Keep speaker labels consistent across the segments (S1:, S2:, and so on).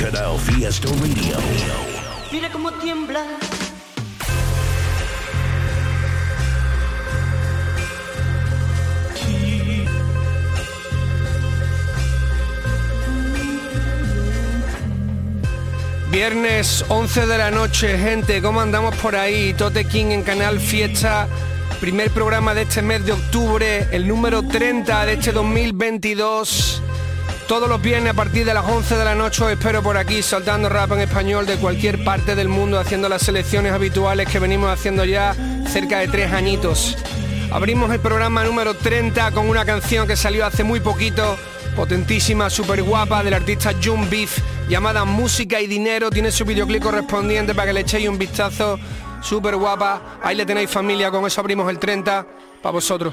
S1: Canal Fiesta Radio.
S2: Mira cómo tiembla.
S3: Viernes 11 de la noche, gente, ¿cómo andamos por ahí? Tote King en Canal Fiesta, primer programa de este mes de octubre, el número 30 de este 2022. Todos los viernes a partir de las 11 de la noche os espero por aquí saltando rap en español de cualquier parte del mundo haciendo las selecciones habituales que venimos haciendo ya cerca de tres añitos. Abrimos el programa número 30 con una canción que salió hace muy poquito, potentísima, súper guapa, del artista June Beef, llamada Música y Dinero. Tiene su videoclip correspondiente para que le echéis un vistazo, súper guapa. Ahí le tenéis familia, con eso abrimos el 30 para vosotros.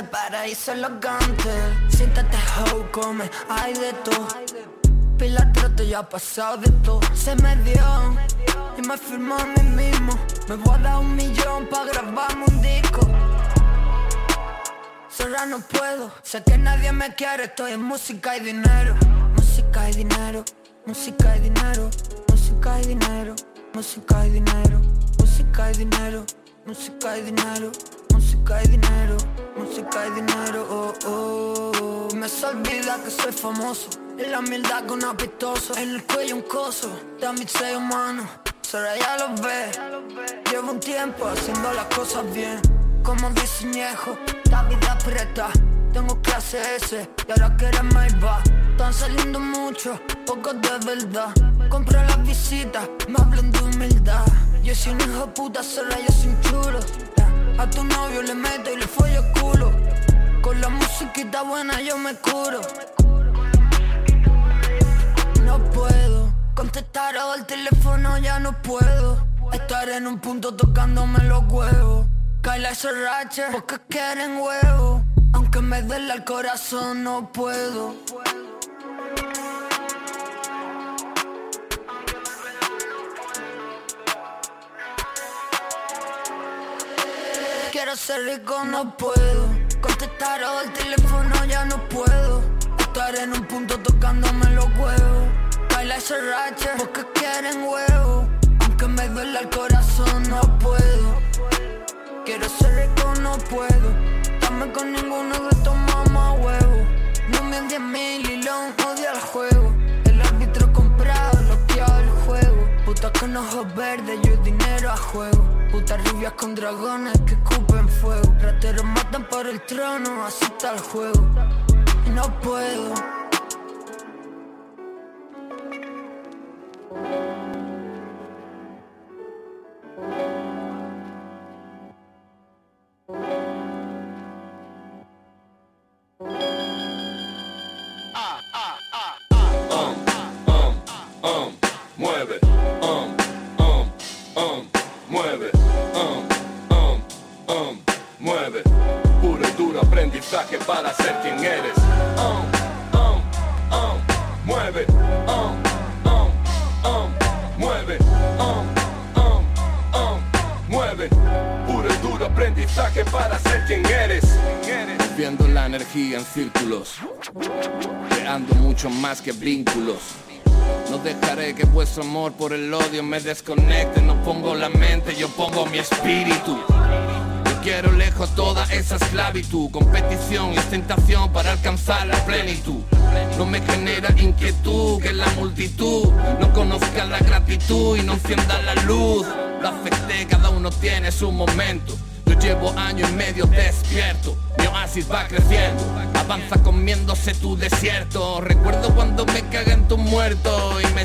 S4: Brillante, paraíso elegante. Siéntate, ho, come, hay de todo. Pilar trote ya ha pasado de todo. Se me dio y me firmó a mí mismo. Me voy a dar un millón pa' grabarme un disco. Sola no puedo, sé que nadie me quiere. Estoy en música y dinero Música y dinero Música y dinero, música y dinero, música y dinero, música y dinero, música y dinero, música y dinero, música y dinero, oh, oh. Me se olvida que soy famoso, en la humildad con apestoso, en el cuello un coso, mi ser humano, solo ya lo ve. Llevo un tiempo haciendo las cosas bien, como dice Ñejo, la vida aprieta. Tengo clase S y ahora que eres va Están saliendo mucho, pocos de verdad. Compro las visitas, me hablan de humildad. Yo soy un hijo puta, sola yo soy un chulo A tu novio le meto y le follo el culo. Con la musiquita buena yo me curo. No puedo contestar al teléfono, ya no puedo. Estar en un punto tocándome los huevos. Y Sorrache, porque quieren huevos aunque me duele el corazón no puedo Quiero ser rico, no puedo. Contestar al teléfono, ya no puedo. Estar en un punto tocándome los huevos. Baila ese rache, porque quieren huevos Aunque me duele el corazón, no puedo. Quiero ser rico, no puedo. Dame con ninguno de estos mamá huevos No me diez mil y lo odia el juego. El árbitro comprado, bloqueado el juego. Puta con ojos verdes, yo dinero a juego Putas rubias con dragones que escupen fuego. Rateros matan por el trono, así está el juego. Y no puedo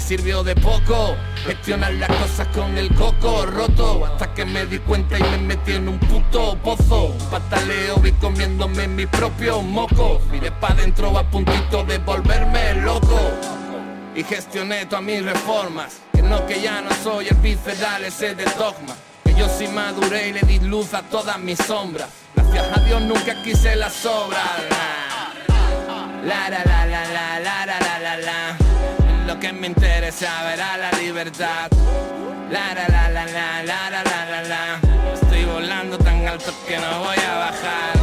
S5: sirvió de poco gestionar las cosas con el coco roto hasta que me di cuenta y me metí en un puto pozo pataleo vi comiéndome mis propios mocos miré pa' dentro a puntito de volverme loco y gestioné todas mis reformas que no que ya no soy el visceral ese del dogma que yo sí maduré y le di luz a todas mis sombras gracias a Dios nunca quise las la la la la la la la, la. Me interesa verá la libertad. La la la la la la la la la. Estoy volando tan alto que no voy a bajar.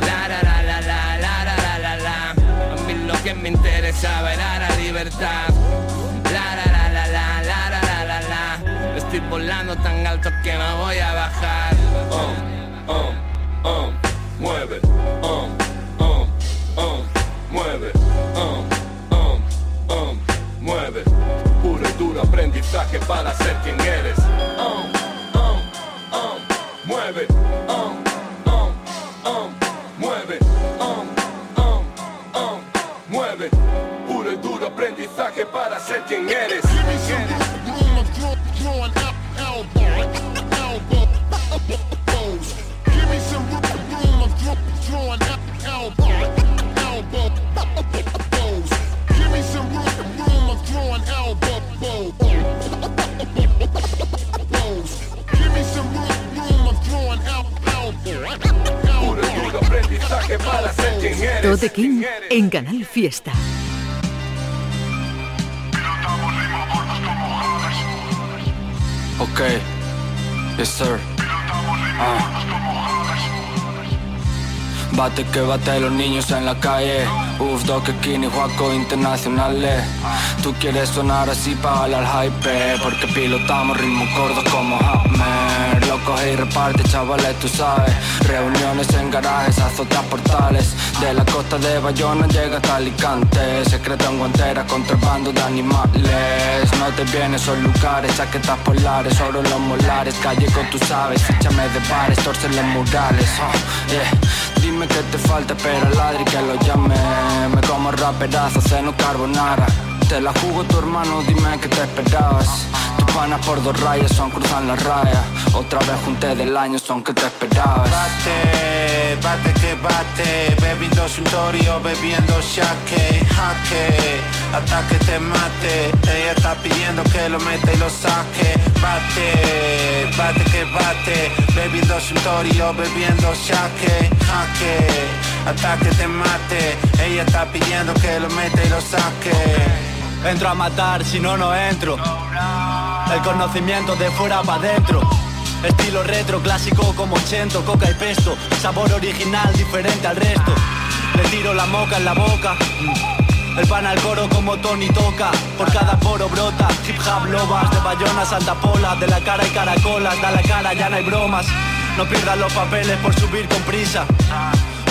S5: La la la la la la la la la. A mí lo que me interesa verá la libertad. La la la la la la la la la. Estoy volando tan alto que no voy a bajar. Um, um, um, mueve, um, aprendizaje para ser quien eres. Um, um, um, mueve, um, um, um, mueve, um, um, um, mueve. Puro y duro aprendizaje para ser quien eres.
S6: Tote King en Canal Fiesta.
S7: Ok, yes sir. Ah. Bate que bate los niños en la calle. Uf, Doc Skinny, Juaco internacionales. Tú quieres sonar así para al hype. Porque pilotamos ritmos gordos como Hammer. Lo coge y reparte, chavales, tú sabes. Reuniones en garajes, azotas portales. De la costa de Bayona llega hasta Alicante. Secreto en guantera, contrabando de animales. No te vienes, son lugares, chaquetas polares, oro los molares. Gallego, tú sabes, échame de bares, torcen los murales. Oh, yeah. Dime que te falta, pero ladri que lo llame. Me como raperazo, seno carbonara. Te la jugo tu hermano, dime que te esperabas. Tus panas por dos rayas son cruzan la raya. Otra vez junté del año, son que te esperabas.
S8: Bate, bate que bate, bebiendo suntorio, bebiendo shake, jaque, hasta que te mate. Ella está pidiendo que lo meta y lo saque. Bate, bate que bate, bebiendo suntorio, bebiendo shake, jaque, hasta que te mate. Ella está pidiendo que lo meta y lo saque.
S9: Entro a matar, si no, no entro. El conocimiento de fuera para adentro. Estilo retro, clásico como chento, coca y pesto. Sabor original, diferente al resto. Le tiro la moca en la boca. Mm. El pan al coro como Tony toca. Por cada poro brota. Hip hop lobas de Bayona, Santa Pola. De la cara hay caracolas, da la cara, ya no hay bromas. No pierdas los papeles por subir con prisa.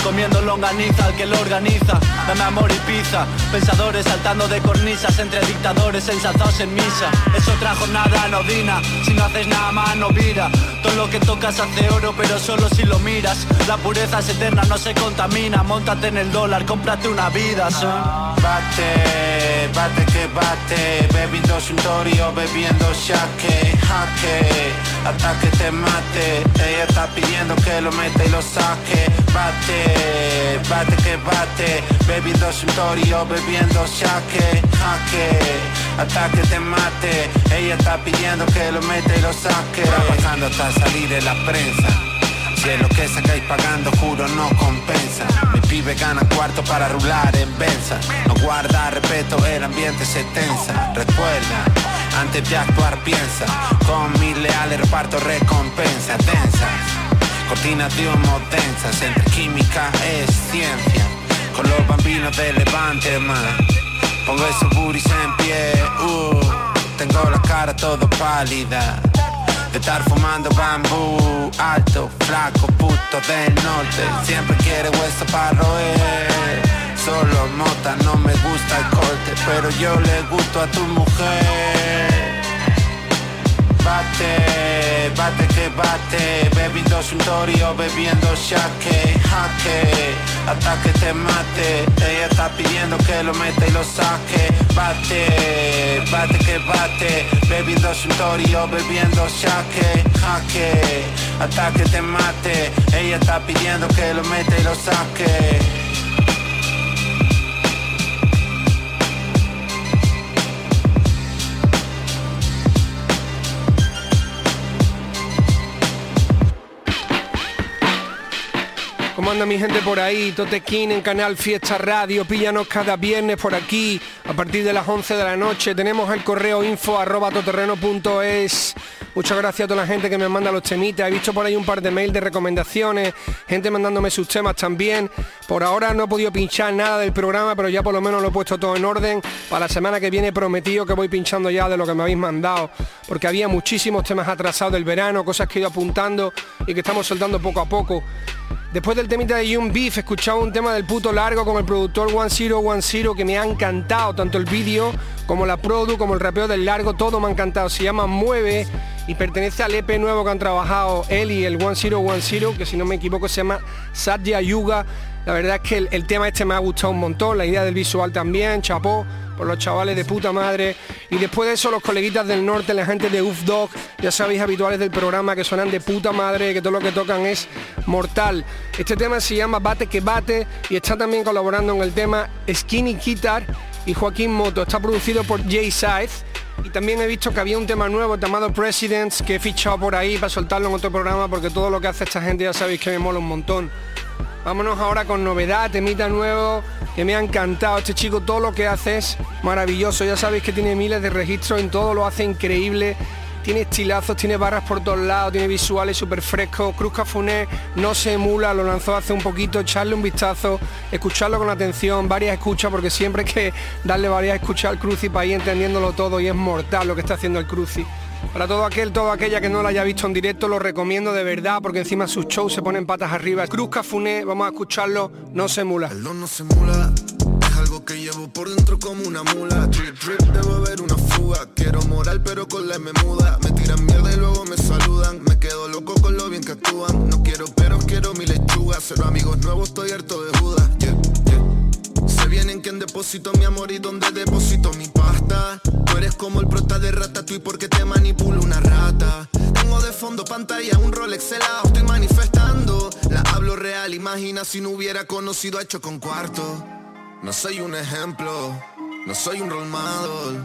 S9: Comiendo longaniza al que lo organiza. Dame amor y pizza. Pensadores saltando de cornisas Entre dictadores ensalzados en misa. Es otra jornada anodina. Si no haces nada más no vira. Todo lo que tocas hace oro pero solo si lo miras. La pureza es eterna, no se contamina. Móntate en el dólar, cómprate una vida son.
S8: Bate, bate que bate, bebiendo suntorio, bebiendo shake, jaque, hasta que te mate. Ella está pidiendo que lo meta y lo saque. Bate, bate que bate, bebiendo suntorio, bebiendo shake, jaque, hasta que te mate. Ella está pidiendo que lo meta y lo saque. Trabajando hasta salir en la prensa. Si lo que sacáis pagando, juro no compensa. Mi pibe gana cuarto para rular en Benza. No guarda respeto, el ambiente se tensa. Recuerda, antes de actuar piensa. Con mis leales reparto recompensas densas. Coordinación tensas entre química es ciencia. Con los bambinos de Levante, man. Pongo esos buris en pie, uh. Tengo la cara todo pálida. De estar fumando bambú, alto, flaco, puto del norte. Siempre quiere hueso para roer. Solo mota, no me gusta el corte, pero yo le gusto a tu mujer. Bate, bate que bate, bebiendo suntorio, bebiendo shake, jaque, hasta que te mate. Ella está pidiendo que lo meta y lo saque. Bate, bate que bate, bebiendo suntorio, bebiendo shake, jaque, hasta que te mate. Ella está pidiendo que lo meta y lo saque.
S3: ¿Cómo anda mi gente por ahí? Totequín en Canal Fiesta Radio, píllanos cada viernes por aquí a partir de las 11 de la noche. Tenemos el correo info arroba toterreno.es. Muchas gracias a toda la gente que me manda los temitas. He visto por ahí un par de mails de recomendaciones, gente mandándome sus temas también. Por ahora no he podido pinchar nada del programa, pero ya por lo menos lo he puesto todo en orden. Para la semana que viene prometido que voy pinchando ya de lo que me habéis mandado, porque había muchísimos temas atrasados del verano, cosas que he ido apuntando y que estamos soltando poco a poco. Después del temita de Young Beef, escuchaba un tema del puto largo con el productor One Zero One Zero que me ha encantado, tanto el vídeo como la produ, como el rapeo del largo, todo me ha encantado. Se llama Mueve y pertenece al EP nuevo que han trabajado él y el One Zero One Zero, que si no me equivoco se llama Satya Yuga. La verdad es que el tema este me ha gustado un montón, la idea del visual también, chapó por los chavales de puta madre. Y después de eso, los coleguitas del norte, la gente de Uf Dog, ya sabéis, habituales del programa, que suenan de puta madre, que todo lo que tocan es mortal. Este tema se llama Bate que Bate y está también colaborando en el tema Skinny Guitar y Joaquín Moto. Está producido por Jay Scythe. Y también he visto que había un tema nuevo llamado Presidents que he fichado por ahí para soltarlo en otro programa porque todo lo que hace esta gente ya sabéis que me mola un montón. Vámonos ahora con novedad, temita nuevo, que me ha encantado. Este chico todo lo que hace es maravilloso. Ya sabéis que tiene miles de registros en todo, lo hace increíble. Tiene estilazos, tiene barras por todos lados, tiene visuales súper frescos. Cruz Cafuné no se emula, lo lanzó hace un poquito. Echarle un vistazo, escucharlo con atención, varias escuchas, porque siempre hay que darle varias escuchas al Cruci para ir entendiéndolo todo y es mortal lo que está haciendo el Cruci. Para todo aquel, toda aquella que no lo haya visto en directo, lo recomiendo de verdad porque encima sus shows se ponen patas arriba. Cruz Cafuné, vamos a escucharlo, no se emula.
S10: El don no se emula, es algo que llevo por dentro como una mula. Trip, trip, debo haber una fuga. Quiero moral, pero con la M muda. Me tiran mierda y luego me saludan. Me quedo loco con lo bien que actúan. No quiero pero quiero mi lechuga. Cero amigos nuevos, estoy harto de Judas. Yeah, Se vienen quien deposito mi amor y donde deposito mi pasta. Tú eres como el prota de Ratatouille porque te manipulo una rata. Tengo de fondo pantalla un Rolex helado, estoy manifestando. La hablo real, imagina si no hubiera conocido a Hecho con Cuarto. No soy un ejemplo, no soy un role.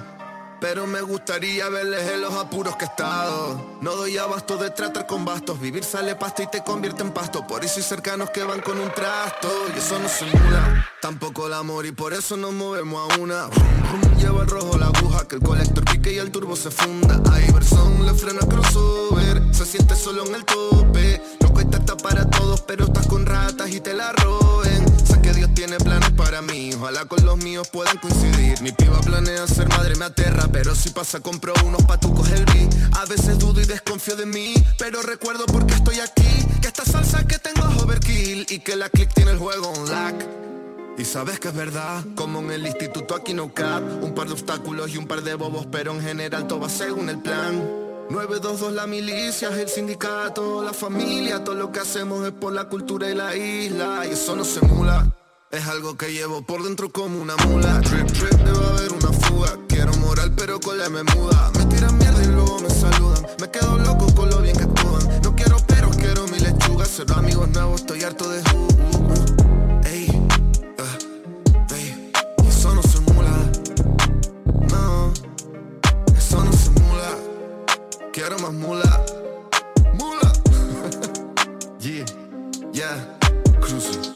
S10: Pero me gustaría verles en los apuros que he estado. No doy abasto de tratar con bastos. Vivir sale pasto y te convierte en pasto. Por eso hay cercanos que van con un trasto. Y eso no se muda. Tampoco el amor y por eso nos movemos a una. Rum, rum, lleva el rojo la aguja. Que el colector pique y el turbo se funda. Iverson le frena crossover. Se siente solo en el tope. No cuesta está para todos, pero estás con ratas y te la roben. Sé que Dios tiene planes para mí. Ojalá con los míos puedan coincidir. Mi piba planea ser madre, me aterra. Pero si pasa, compro unos patucos el beat. A veces dudo y desconfío de mí. Pero recuerdo por qué estoy aquí. Que esta salsa que tengo es overkill. Y que la click tiene el juego on lack. Y sabes que es verdad, como en el instituto aquí no cap. Un par de obstáculos y un par de bobos, pero en general todo va según el plan. 922 la milicia, el sindicato, la familia Todo lo que hacemos es por la cultura y la isla. Y eso no se mula es algo que llevo por dentro como una mula. Trip, trip, debe haber una fuga. Quiero moral pero con la me muda. Me tiran mierda y luego me saludan. Me quedo loco con lo bien que actúan No quiero pero quiero mi lechuga. Cero amigos nuevos, estoy harto de uh, Quiero más mula Mula Yeah, yeah, cruising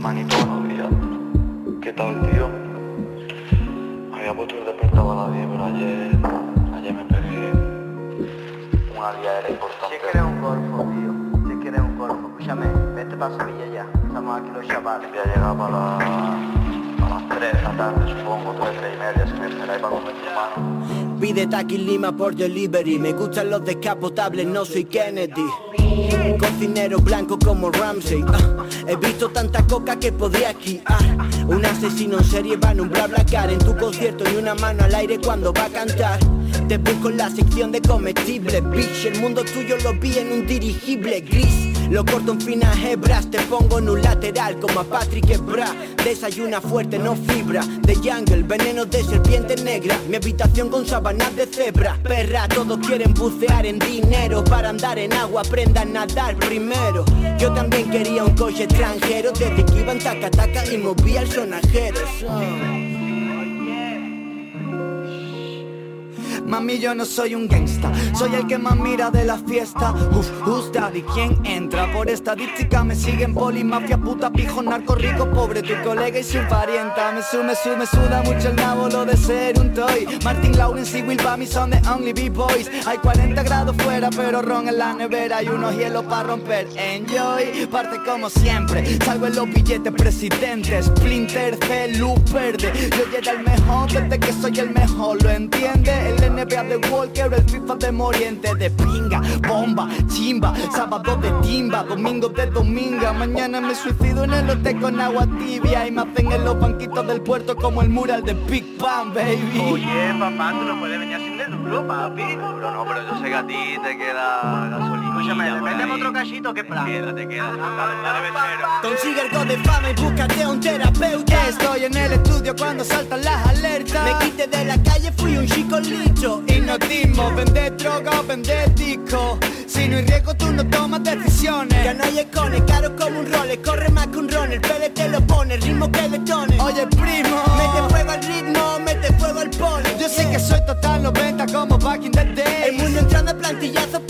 S11: Manito, buenos días. ¿Qué tal, tío? Había puesto el despertador a las 10, pero ayer, ayer me una liadera importante.
S12: Si quieres un golfo, tío. Si quieres un golfo, escúchame, vete para Sevilla ya. Estamos aquí los chavales.
S11: Voy a llegar para, la, 3 de la tarde, supongo, 3, 3 y media, si me esperáis para comer tu hermano.
S13: Pide Lima por delivery. Me gustan los descapotables, no soy Kennedy. Cocinero blanco como Ramsey. ah. He visto tanta coca que podría esquiar. Un asesino en serie va en un bla bla car. En tu concierto ni una mano al aire cuando va a cantar. Te busco en la sección de comestibles. Bitch, el mundo tuyo lo vi en un dirigible gris. Lo corto en finas hebras, te pongo en un lateral como a Patrick Ebra. Desayuna fuerte, no fibra. De jungle, veneno de serpiente negra. Mi habitación con sábanas de cebra. Perra, todos quieren bucear en dinero. Para andar en agua, aprendan a nadar primero. Yo también quería un coche extranjero. Desde que iba en taca taca y movía el sonajero.
S14: Mami, yo no soy un gangsta, soy el que más mira de la fiesta. Uf, who's daddy? ¿Quién entra? Por estadística me siguen poli, mafia, puta, pijo, narco, rico, pobre, tu colega y su parienta. Me sume, sume, suda mucho el nabo, lo de ser un toy. Martin Lawrence y Will Bamy son the only B-boys. Hay 40 grados fuera, pero ron en la nevera y unos hielos para romper. Enjoy, parte como siempre. Salgo en los billetes presidentes. Splinter, C, luz verde. Yo era el mejor desde que soy el mejor, ¿lo entiende? NBA de Walker, el FIFA de Moriente. De pinga, bomba, chimba. Sábado de timba, domingo de dominga. Mañana me suicido en el hotel con agua tibia. Y me hacen en los banquitos del puerto como el mural de Big Bang, baby.
S12: Oye, papá, tú no puedes venir sin de duro, papi.
S11: Pero no, pero yo sé que a ti te queda gasolina.
S12: Escúchame, le metemos otro cachito que plan.
S11: Queda, te queda. Dale, becero.
S13: Consigue algo de fama y búscate un terapeuta.
S14: Estoy en el estudio cuando saltan las alertas.
S13: Me quité de la calle, fui un chico licho.
S14: Hipnotismo, vender droga o vender disco. Si no hay riesgo, tú no tomas decisiones.
S13: Ya no hay escones, caro como un role. Corre más que un ron, el pele te lo pone, el ritmo que detone.
S14: Oye, primo.
S13: Mete fuego al ritmo, mete fuego al polo.
S14: Yo sé que soy total 90 como back in the day.
S13: El mundo entrando a plantillazos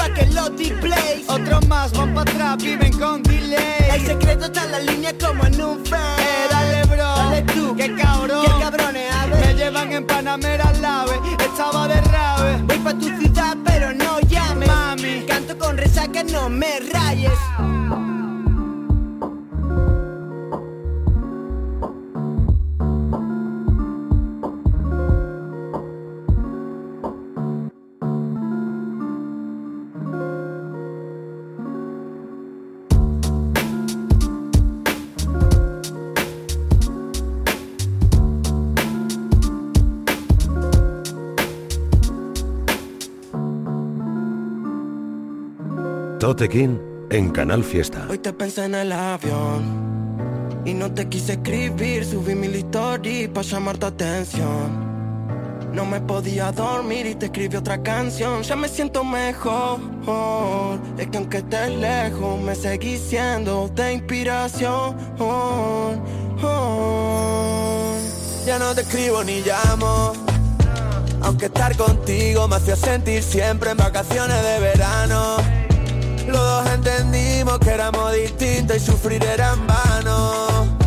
S13: lo displays.
S14: Otros más van para atrás, viven con delay.
S13: El secreto está en la línea como en un fan.
S14: Eh, dale, bro.
S13: Dale tú.
S14: Qué cabrón.
S13: Qué cabrones, a ver.
S14: Me llevan en Panamera al ave. Estaba de rave.
S13: Voy pa' tu ciudad, pero no llames.
S14: Mami.
S13: Canto con resaca, no me rayes.
S15: Tote King en Canal Fiesta.
S16: Hoy te pensé en el avión y no te quise escribir, subí mi story para llamar tu atención. No me podía dormir y te escribí otra canción. Ya me siento mejor. Es que aunque estés lejos, me seguís siendo de inspiración. Ya no te escribo ni llamo. Aunque estar contigo me hacía sentir siempre en vacaciones de verano. Los dos entendimos que éramos distintos y sufrir era en vano.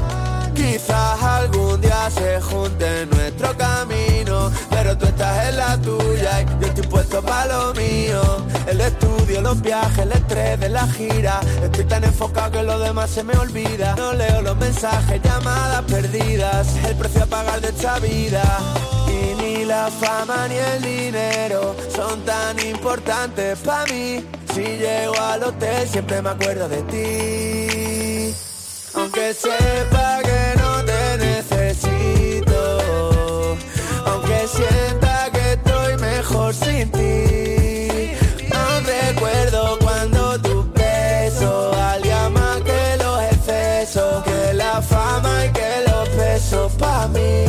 S16: Quizás algún día se junte nuestro camino, pero tú estás en la tuya y yo estoy puesto para lo mío. El estudio, los viajes, el estrés de la gira. Estoy tan enfocado que lo demás se me olvida. No leo los mensajes, llamadas perdidas. El precio a pagar de esta vida. Y ni la fama ni el dinero son tan importantes para mí. Si llego al hotel siempre me acuerdo de ti. Aunque sepa que no te necesito. Aunque sienta que estoy mejor sin ti. Aún recuerdo cuando tu beso valía más que los excesos. Que la fama y que los besos pa' mí.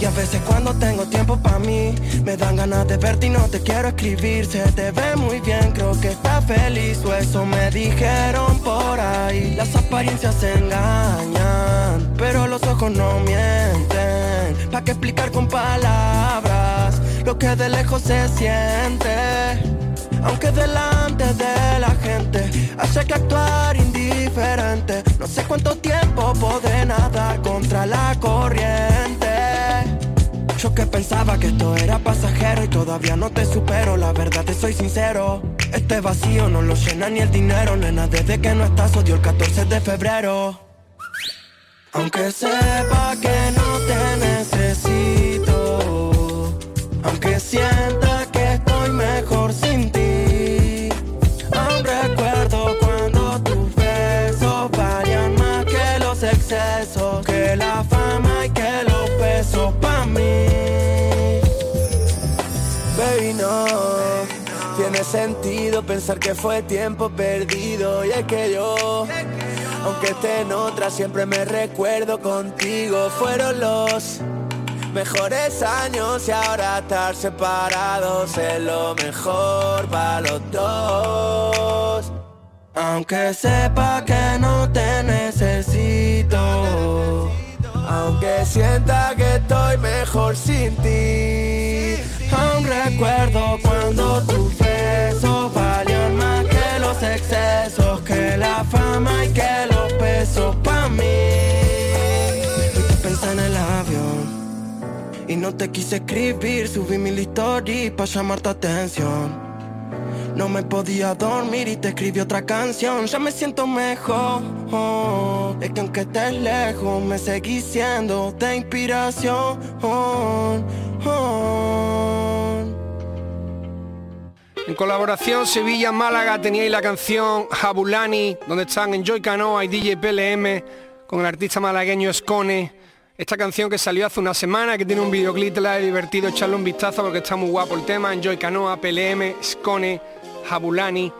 S16: Y a veces cuando tengo tiempo para mí, me dan ganas de verte y no te quiero escribir. Se te ve muy bien, creo que estás feliz, o eso me dijeron por ahí. Las apariencias engañan, pero los ojos no mienten. ¿Para qué explicar con palabras lo que de lejos se siente? Aunque delante de la gente hace que actuar indiferente. No sé cuánto tiempo podré nadar contra la corriente. Yo que pensaba que esto era pasajero y todavía no te supero. La verdad
S17: te soy sincero. Este vacío no lo llena ni el dinero, nena. Desde que no estás, odio el 14 de febrero. Aunque sepa que no te Sentido pensar que fue tiempo perdido y es que yo aunque esté en otra, siempre me recuerdo contigo. Fueron los mejores años y ahora estar separados es lo mejor para los dos. Aunque sepa que no te necesito, aunque sienta que estoy mejor sin ti. Aún recuerdo cuando tus besos valían más que los excesos, que la fama y que los besos pa' mí. Hoy te pensé en el avión y no te quise escribir, subí mi story pa' llamar tu atención. No me podía dormir y te escribí otra canción. Ya me siento mejor. Es que aunque estés lejos, me seguís siendo de inspiración.
S3: En colaboración Sevilla-Málaga teníais la canción Jabulani, donde están Enjoy Canoa y DJ PLM, con el artista malagueño Escone. Esta canción que salió hace una semana, que tiene un videoclip, la he divertido, echarle un vistazo porque está muy guapo el tema. Enjoy Canoa, PLM, Scone, Jabulani.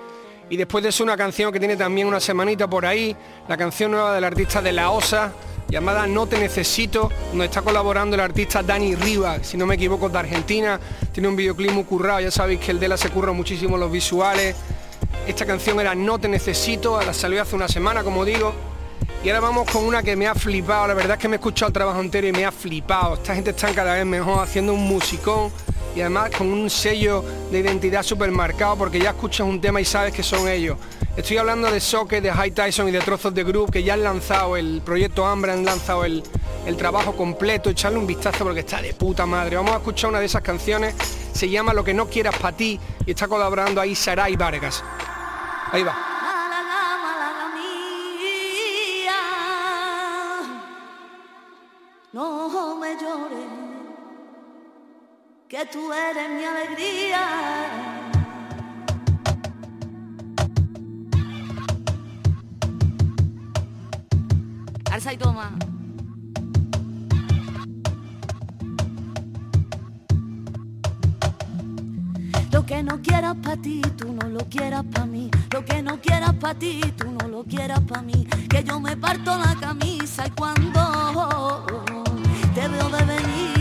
S3: Y después de eso una canción que tiene también una semanita por ahí, la canción nueva del artista de La Osa, llamada No Te Necesito, donde está colaborando el artista Dani Riva, si no me equivoco, de Argentina. Tiene un videoclip muy currado, ya sabéis que el de la se curra muchísimo los visuales. Esta canción era No Te Necesito, la salió hace una semana, como digo. Y ahora vamos con una que me ha flipado, la verdad es que me he escuchado el trabajo entero y me ha flipado. Esta gente está cada vez mejor haciendo un musicón y además con un sello de identidad súper marcado porque ya escuchas un tema y sabes que son ellos. Estoy hablando de Socket, de High Tyson y de Trozos de Group que ya han lanzado el proyecto Hambre, han lanzado el, el trabajo completo, echarle un vistazo porque está de puta madre. Vamos a escuchar una de esas canciones, se llama Lo que no quieras para ti y está colaborando ahí Saray Vargas. Ahí va.
S18: Tú eres mi alegría. Alza y toma. Lo que no quieras para ti, tú no lo quieras para mí. Lo que no quieras para ti, tú no lo quieras para mí. Que yo me parto la camisa y cuando te veo de venir.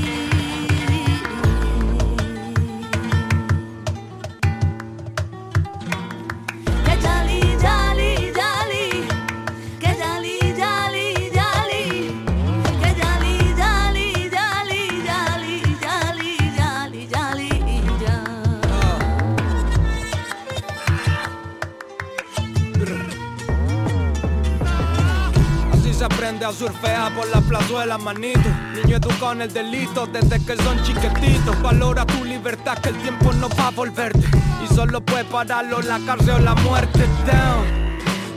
S19: Así se aprende a surfear por la plazuela, manito. Niño educado en el delito desde que son chiquititos. Valora tu libertad que el tiempo no va a volverte. Y solo puede pararlo la cárcel o la muerte. Down.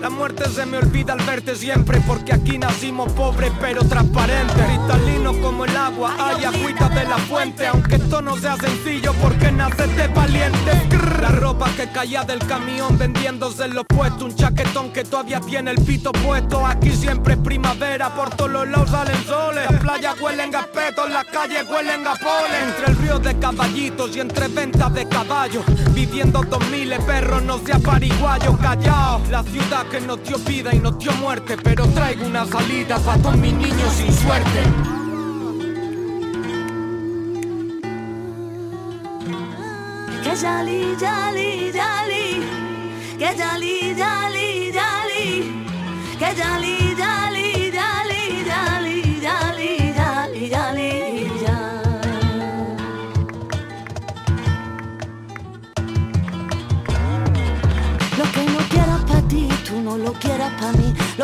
S19: La muerte se me olvida al verte siempre porque aquí nacimos pobres pero transparentes Cristalinos como el agua, hay agüita de la fuente. Aunque esto no sea sencillo porque naces de valiente. La ropa que caía del camión vendiéndose en los puestos Un chaquetón que todavía tiene el pito puesto. Aquí siempre es primavera, por todos los lados salen soles. Las playas huelen a espetos, las calles huelen a polen. Entre el río de caballitos y entre ventas de caballos. Viviendo dos miles perros, no sea pariguayo, callao. La ciudad que nos dio vida y nos dio muerte Pero traigo una salida para todos mis niños sin suerte
S18: Que yali, yali, yali. Que yali, yali, yali. Que yali,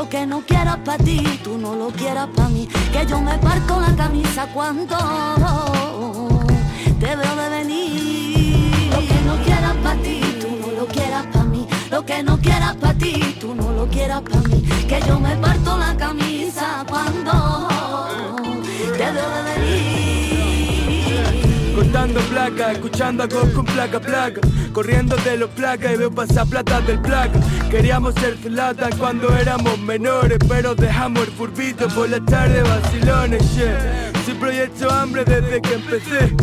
S18: Lo que no quieras para ti, tú no lo quieras para mí. Que yo me parto la camisa cuando te veo de venir. Lo que no quieras para ti, tú no lo quieras para mí. Lo que no quieras para ti, tú no lo quieras para mí. Que yo me parto la camisa cuando venir.
S20: Cortando placa, escuchando a con placa placa Corriendo de los placas y veo pasar plata del placa Queríamos ser lata cuando éramos menores Pero dejamos el furbito por la tarde vacilones yeah. Si proyecto hambre desde que empecé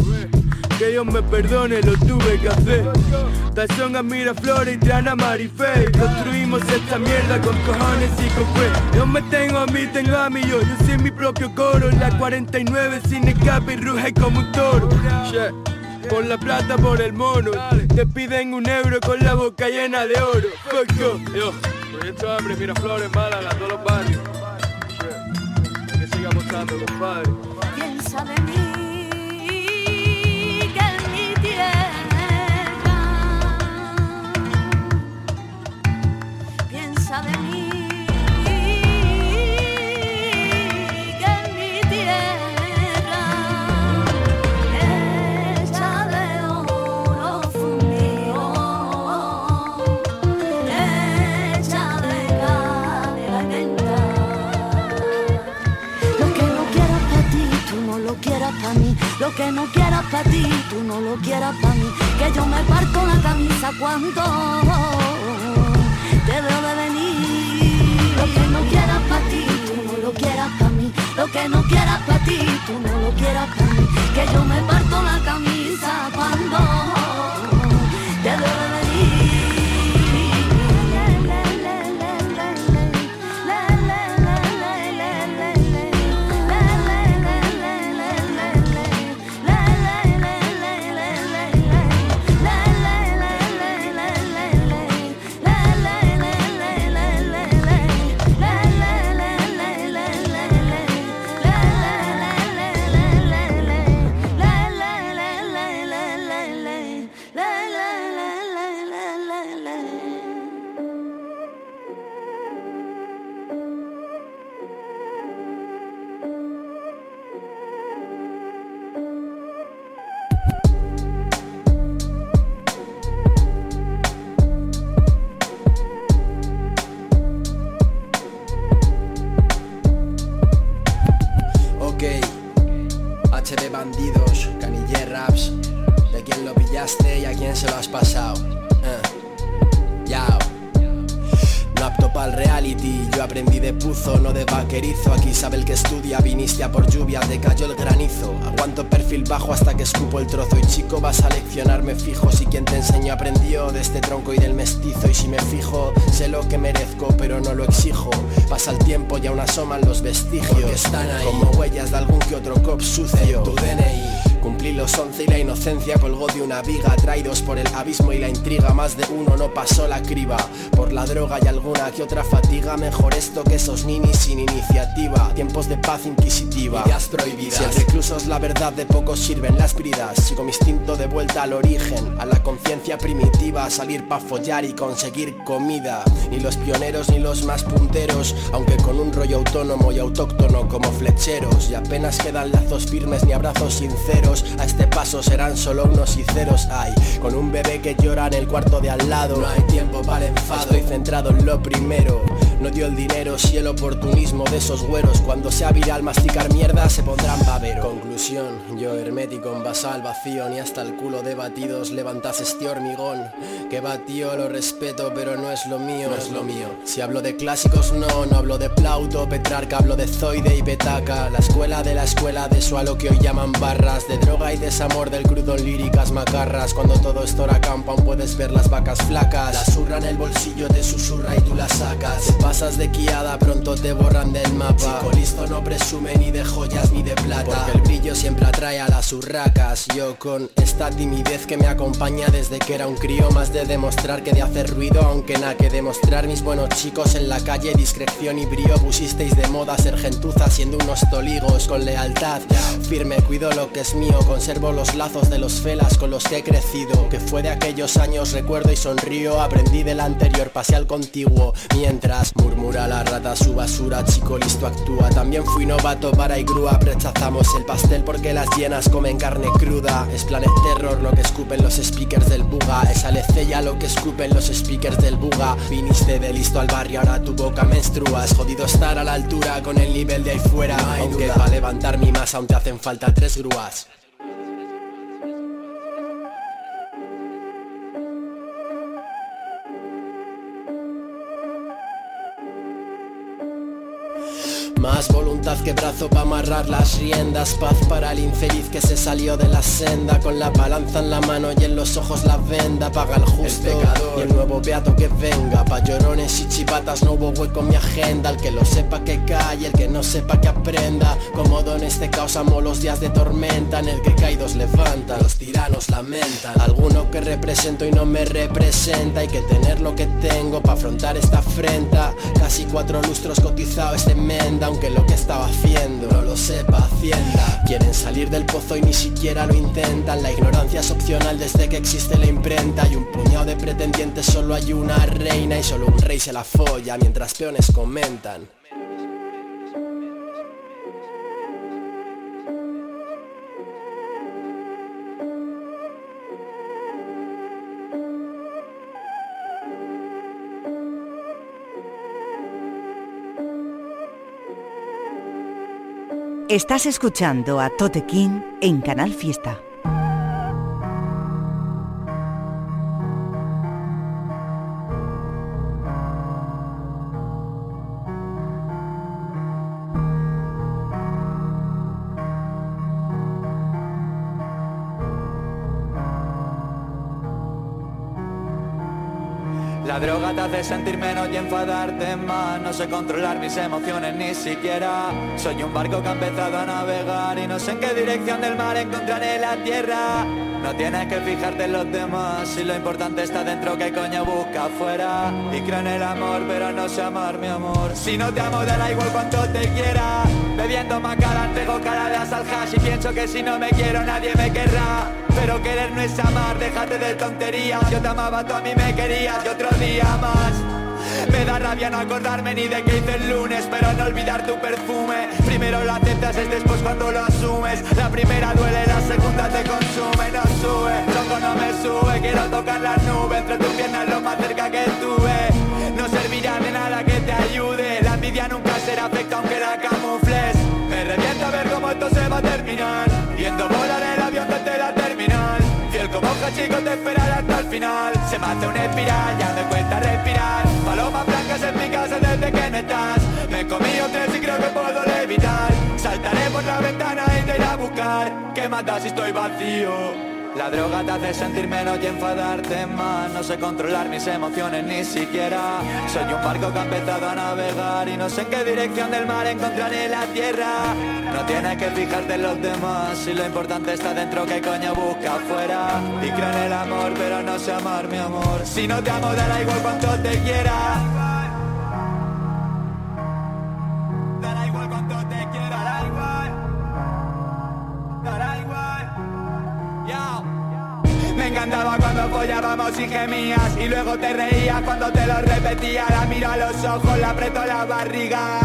S20: que Dios me perdone, lo tuve que hacer. Tazón a Miraflores y Triana Marifé. Construimos esta mierda con cojones y con fe. Yo me tengo a mí, tengo a mí yo. Yo soy mi propio coro. La 49 sin escape y ruge como un toro. Por la plata, por el mono. Te piden un euro con la boca llena de oro. Fuck yo. Yo, proyecto hambre, Miraflores, Málaga, todos los barrios. Que siga apostando, compadre.
S18: Piensa de mí. No lo quieras para mí. Que yo me parto la camisa cuando te veo de venir. Lo que no quieras para ti, tú no lo quieras para mí. Lo que no quieras para ti, tú no lo quieras para mí. Que yo me parto la camisa cuando los vestigios que están ahí. como huellas de algún que otro cop sucio.
S21: Tu DNI viga, traídos por el abismo y la intriga, más de uno no pasó la criba, por la droga y alguna que otra fatiga, mejor esto que esos ninis sin iniciativa, tiempos de paz inquisitiva, ideas prohibidas, si el recluso es la verdad de poco sirven las bridas, sigo mi instinto de vuelta al origen, a la conciencia primitiva, salir pa' follar y conseguir comida, ni los pioneros ni los más punteros, aunque con un rollo autónomo y autóctono como flecheros, y apenas quedan lazos firmes ni abrazos sinceros, a este paso serán solo unos y hay Con un bebé que llora en el cuarto de al lado. No hay tiempo para enfado Estoy centrado en lo primero No dio el dinero si el oportunismo de esos güeros. Cuando sea viral masticar mierda se pondrán babero Conclusión, yo hermético en basal vacío Ni hasta el culo de batidos levantas este hormigón. Que batió lo respeto pero no es lo mío. No es lo mío. Si hablo de clásicos no, no hablo de Plauto, Petrarca Hablo de Zoide y Betaca La escuela de la escuela de eso a lo que hoy llaman barras. De droga y desamor del crudo líricas cuando todo esto era campa puedes ver las vacas flacas. La surra en el bolsillo te susurra y tú la sacas pasas de quiada pronto te borran del mapa. Chico listo no presume ni de joyas ni de plata. Porque el brillo siempre atrae a las urracas. Yo con esta timidez que me acompaña desde que era un crío Más de demostrar que de hacer ruido Aunque nada que demostrar. Mis buenos chicos en la calle Discreción y brío. Pusisteis de moda ser gentuza Siendo unos toligos con lealtad. Firme cuido lo que es mío Conservo los lazos de los felas con los que he crecido. Que fue de aquellos años, recuerdo y sonrío. Aprendí del anterior, pasé al contiguo. Mientras Murmura la rata su basura, chico listo actúa. También fui novato para y grúa Rechazamos el pastel porque las llenas comen carne cruda. Es Planet Terror lo que escupen los speakers del buga. Es Alecella lo que escupen los speakers del buga. Viniste de listo al barrio, ahora tu boca menstrua. Es jodido estar a la altura con el nivel de ahí fuera. Aunque para levantar mi masa aún te hacen falta tres grúas Más voluntad que brazo para amarrar las riendas. Paz para el infeliz que se salió de la senda. Con la balanza en la mano y en los ojos la venda. Paga el justo y el nuevo beato que venga. Pa' llorones y chivatas no hubo hueco en mi agenda. El que lo sepa que calle, el que no sepa que aprenda. Cómodo en este caos amo los días de tormenta. En el que caídos levantan, los tiranos lamentan. Alguno que represento y no me representa. Hay que tener lo que tengo para afrontar esta afrenta. Casi cuatro lustros cotizado este menda aunque lo que estaba haciendo no lo sepa Hacienda. Quieren salir del pozo y ni siquiera lo intentan. La ignorancia es opcional desde que existe la imprenta. Y un puñado de pretendientes solo hay una reina Y solo un rey se la folla mientras peones comentan
S6: Estás escuchando a Tote King en Canal Fiesta.
S9: La droga te hace sentir menos y enfadarte más. No sé controlar mis emociones ni siquiera. Soy un barco que ha empezado a navegar Y no sé en qué dirección del mar encontraré la tierra no tienes que fijarte en los demás Si lo importante está dentro, ¿qué coño busca afuera? Y creo en el amor, pero no sé amar mi amor. Si no te amo, da igual cuanto te quiera. Bebiendo más cara, tengo cara de hash Y pienso que si no me quiero, nadie me querrá. Pero querer no es amar, déjate de tonterías. Yo te amaba, tú a mí me querías. Y otro día más me da rabia no acordarme ni de que hice el lunes Pero no olvidar tu perfume. Primero lo aceptas, es después cuando lo asumes. La primera duele, la segunda te consume. No sube, loco no me sube. Quiero tocar la nube entre tus piernas lo más cerca que tuve No servirá de nada que te ayude. La envidia nunca será afecta aunque la camufles. Me revienta ver cómo esto se va a terminar. Viendo volar desde la como hoja chico te esperaré hasta el final. Se hace una espiral, ya me cuesta respirar. Palomas blancas en mi casa desde que no estás. Me comí tres y creo que puedo levitar. Saltaré por la ventana y te iré a buscar. ¿Qué mata si estoy vacío? La droga te hace sentir menos y enfadarte más. No sé controlar mis emociones ni siquiera. Soy un barco que ha empezado a navegar Y no sé en qué dirección del mar encontraré la tierra. No tienes que fijarte en los demás Si lo importante está dentro, ¿qué coño busca afuera? Y creo en el amor, pero no sé amar mi amor. Si no te amo, dará igual cuanto te quiera cuando follábamos y gemías. Y luego te reías cuando te lo repetía La miro a los ojos, le aprieto la barriga.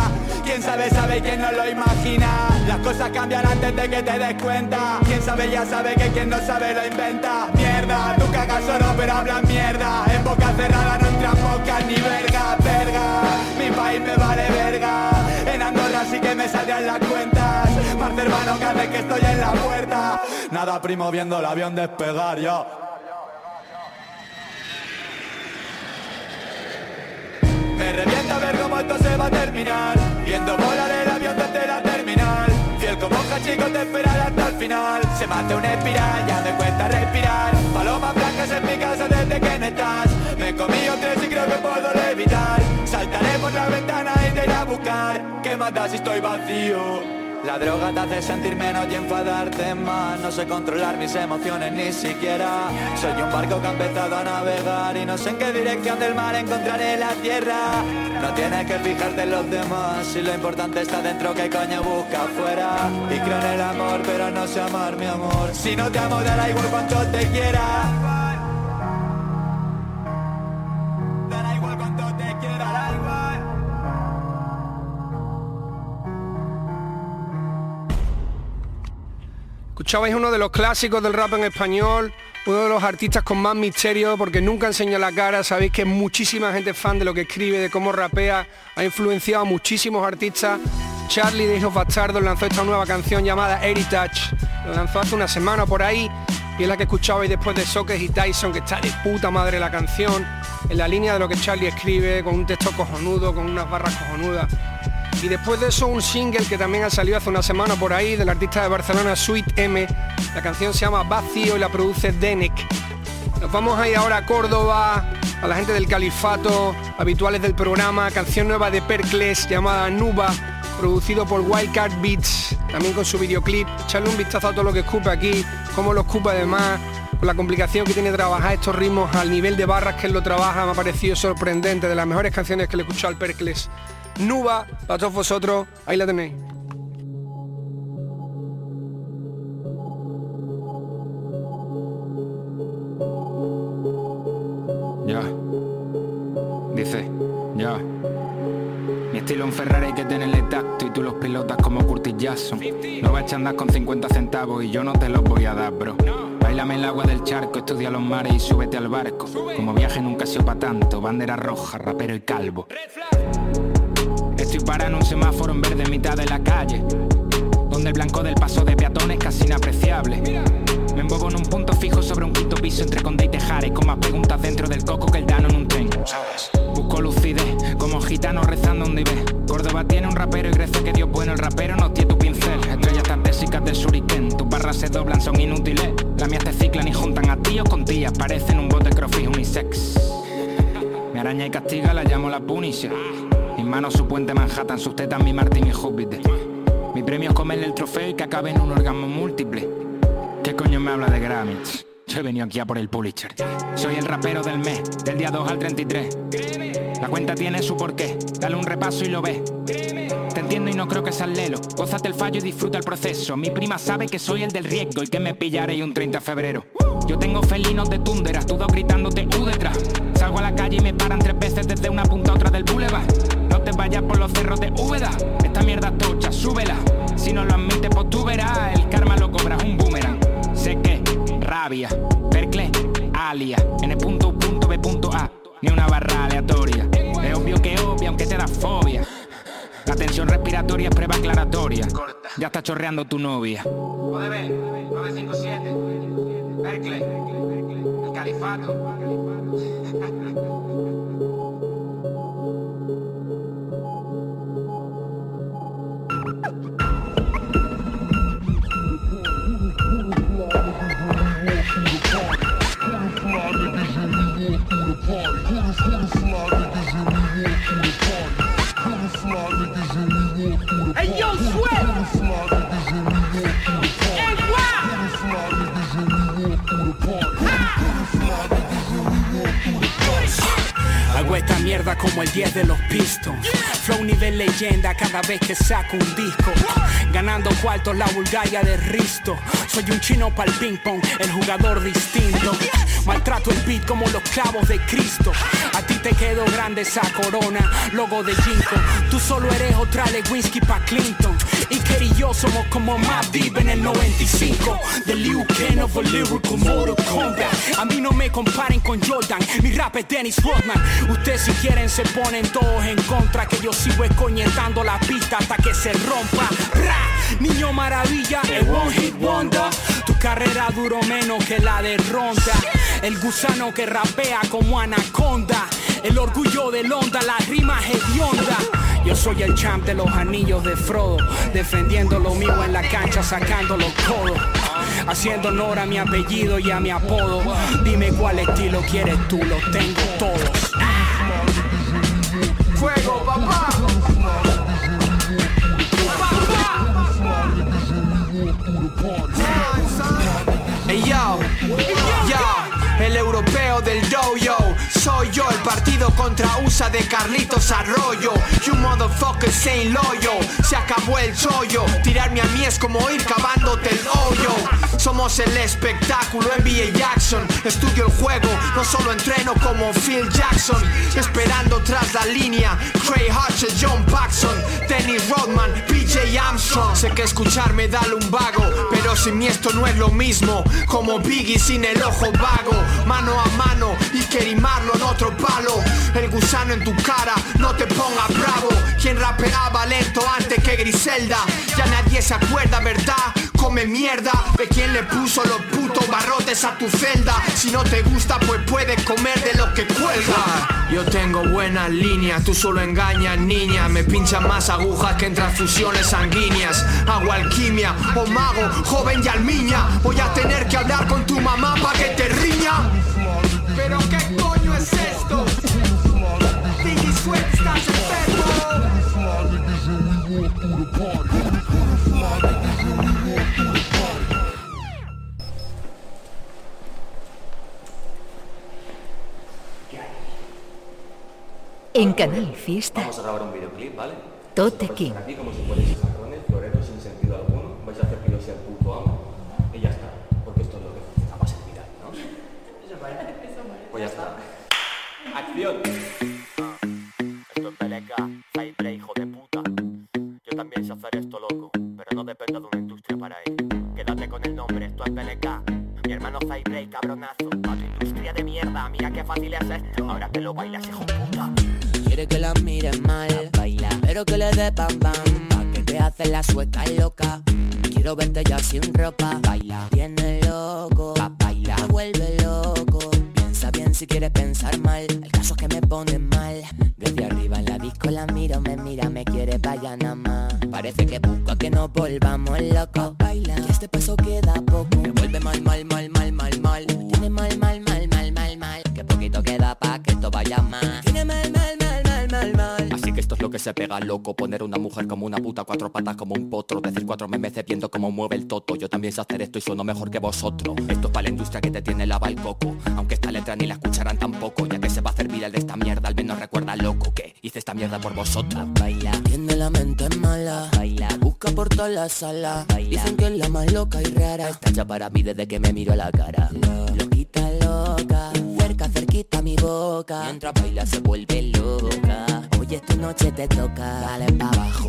S9: Quién sabe, sabe, quién no lo imagina Las cosas cambian antes de que te des cuenta. Quién sabe, ya sabe que quien no sabe lo inventa Mierda, tú cagas oro pero hablan mierda. En boca cerrada no entran moscas ni verga, verga. Mi país me vale verga. En Andorra sí que me saldrán las cuentas. Más hermano que que estoy en la puerta Nada primo viendo el avión despegar ya Me revienta ver cómo esto se va a terminar. Viendo volar el avión desde la terminal. Fiel como chico te esperaré hasta el final. Se hace una espiral, ya me cuesta respirar. Palomas blancas en mi casa desde que no estás. Me comí tres y creo que puedo levitar Saltaré por la ventana y te iré a buscar. ¿Qué mata si estoy vacío? La droga te hace sentir menos y enfadarte más. No sé controlar mis emociones ni siquiera. Soy un barco que ha empezado a navegar Y no sé en qué dirección del mar encontraré la tierra. No tienes que fijarte en los demás Si lo importante está dentro, ¿qué coño busca afuera? Y creo en el amor, pero no sé amar mi amor. Si no te amo, dará igual cuanto te quiera
S3: Escuchabais uno de los clásicos del rap en español, uno de los artistas con más misterio porque nunca enseña la cara, sabéis que muchísima gente fan de lo que escribe, de cómo rapea, ha influenciado a muchísimos artistas. Charlie de Hijos Bastardos lanzó esta nueva canción llamada Heritage, lo lanzó hace una semana por ahí y es la que escuchabais después de Sockets y Tyson, que está de puta madre la canción, en la línea de lo que Charlie escribe, con un texto cojonudo, con unas barras cojonudas. Y después de eso un single que también ha salido hace una semana por ahí del artista de Barcelona Sweet M. La canción se llama Vacío y la produce Denek. Nos vamos a ir ahora a Córdoba, a la gente del Califato, habituales del programa, canción nueva de Percles llamada Nuba, producido por Wildcard Beats, también con su videoclip. Echarle un vistazo a todo lo que escupe aquí, cómo lo escupe además, con la complicación que tiene trabajar estos ritmos al nivel de barras que él lo trabaja, me ha parecido sorprendente, de las mejores canciones que le he escuchado al Percles. Nuba, para todos vosotros, ahí la tenéis.
S22: Ya. Dice, ya. Mi estilo en Ferrari que tenerle tacto y tú los pilotas como Curtis Jackson. No vas a con 50 centavos y yo no te los voy a dar, bro. Bailame el agua del charco, estudia los mares y súbete al barco. Como viaje nunca ha sido tanto, bandera roja, rapero y calvo. Estoy parado en un semáforo en verde en mitad de la calle Donde el blanco del paso de peatones casi inapreciable. Me embobo en un punto fijo sobre un quinto piso entre Conde y Tejares Con más preguntas dentro del coco que el dano en un tren. Busco lucidez, como gitano rezando un ve Córdoba tiene un rapero y Grecia que Dios bueno El rapero no tiene tu pincel. Estrellas tartésicas del suriquén Tus barras se doblan, son inútiles. Las mías te ciclan y juntan a tíos con tías Parecen un bote crossfit unisex. Me araña y castiga, la llamo la Punisher mis manos su puente Manhattan, sus tetas mi Martin y Júpiter. Mi premio es comerle el trofeo y que acabe en un orgasmo múltiple. ¿Qué coño me habla de Grammys? Yo he venido aquí a por el Pulitzer. Soy el rapero del mes, del día 2 al 33. La cuenta tiene su porqué, dale un repaso y lo ves. Te entiendo y no creo que seas lelo. Gózate el fallo y disfruta el proceso. Mi prima sabe que soy el del riesgo y que me pillaré un 30 de febrero. Yo tengo felinos de túnderas, todos gritándote U detrás. Salgo a la calle y me paran tres veces desde una punta a otra del boulevard. Te vayas por los cerros de Úbeda. Esta mierda tocha, súbela. Si no lo admites, pues tú verás. El karma lo cobras un boomerang. Sé que, rabia, Berkeley, alia. El punto punto B, punto A. Ni una barra aleatoria. Es obvio que obvio, aunque te da fobia. La tensión respiratoria es prueba aclaratoria. Ya está chorreando tu novia. ODB, 957. Berkeley, el califato.
S4: Yo, Sweat!
S23: Esta mierda como el 10 de los Pistons. Flow nivel leyenda cada vez que saco un disco. Ganando cuartos la Bulgaria de Risto. Soy un chino para el ping pong, el jugador distinto. Maltrato el beat como los clavos de Cristo. A ti te quedó grande esa corona, logo de Jinko. Tú solo eres otra Lewinsky pa' Clinton. Iker y yo somos como Matt Deep en el 95. The Liu Kang of a lyrical Mortal Kombat. A mí no me comparen con Jordan, mi rap es Dennis Rodman. Ustedes si quieren se ponen todos en contra, que yo sigo escoñetando la pista hasta que se rompa. Ra, Niño maravilla, el one hit wonder. Tu carrera duró menos que la de Ronda. El gusano que rapea como anaconda. El orgullo del onda, la rima hedionda. Yo soy el champ de los anillos de Frodo, defendiendo lo mío en la cancha, sacando los codos. Haciendo honor a mi apellido y a mi apodo. Dime cuál estilo quieres tú, los tengo todos.
S4: Fuego, papá.
S24: Soy yo el partido contra USA de Carlitos Arroyo. You motherfuckers ain't loyo, se acabó el chollo. Tirarme a mí es como ir cavándote el hoyo. Somos el espectáculo NBA Jackson. Estudio el juego, no solo entreno como Phil Jackson. Esperando tras la línea, Craig Hodges, John Paxson, Dennis Rodman, PJ Armstrong. Sé que escucharme da un vago, pero sin mí esto no es lo mismo. Como Biggie sin el ojo vago, mano a mano y querimarlo en otro palo. El gusano en tu cara, no te pongas bravo. Quien rapeaba lento antes que Griselda, ya nadie se acuerda, ¿verdad? Come mierda, de quien le puso los putos barrotes a tu celda. Si no te gusta, pues puedes comer de lo que cuelga. Yo tengo buenas líneas, tú solo engañas, niña. Me pinchan más agujas que en transfusiones sanguíneas. Hago alquimia o mago, joven y almiña. Voy a tener que hablar con tu mamá para que te riña. Pero qué coño es esto?
S6: En Canal Fiesta,
S25: Vamos a grabar un videoclip, ¿vale?
S6: Tote King.
S25: Aquí como si fuerais jarrones, floreros sin sentido alguno, vais a hacer que yo sea el puto amo y ya está. Porque esto es lo que funciona para servir ahí, ¿no? Eso parece. Pues ya está. ¡Acción!
S26: Esto es PLK, Cybre, hijo de puta. Yo también sé hacer esto, loco, pero no dependo de una industria para ello. Quédate con el nombre, esto es PLK. Mi hermano Cybre, cabronazo. A tu industria de mierda, mira qué fácil es esto. Ahora que lo bailas, hijo puta.
S27: Quiere que la mires mal, baila, pero que le dé bam bam, pa' que te hace la sueca loca. Quiero verte ya sin ropa, baila, viene loco, pa' baila, me vuelve loco. Piensa bien si quieres pensar mal, el caso es que me pone mal. Desde arriba en la disco la miro, me mira, me quiere vaya nada más. Parece que busca que nos volvamos locos, baila, y este paso queda poco. Me vuelve mal, mal, mal, mal, mal, mal. Tiene mal, mal, mal, mal, mal, mal. Que poquito queda pa' que esto vaya más.
S26: Que lo se pega loco Poner una mujer como una puta, cuatro patas como un potro Decir cuatro memes viendo cómo mueve el toto. Yo también sé hacer esto y sueno mejor que vosotros. Esto es para la industria que te tiene lava el coco. Aunque esta letra ni la escucharán tampoco Ya que se va a hacer viral de esta mierda Al menos recuerda loco que hice esta mierda por vosotras
S27: Baila, tiene la mente mala. Baila, busca por toda la sala Dicen que es la más loca y rara. Está hecha para mí desde que me miro a la cara. Loquita loca. Cerca, cerquita mi boca. Mientras baila se vuelve loca Hoy esta noche te toca. Dale pa' abajo.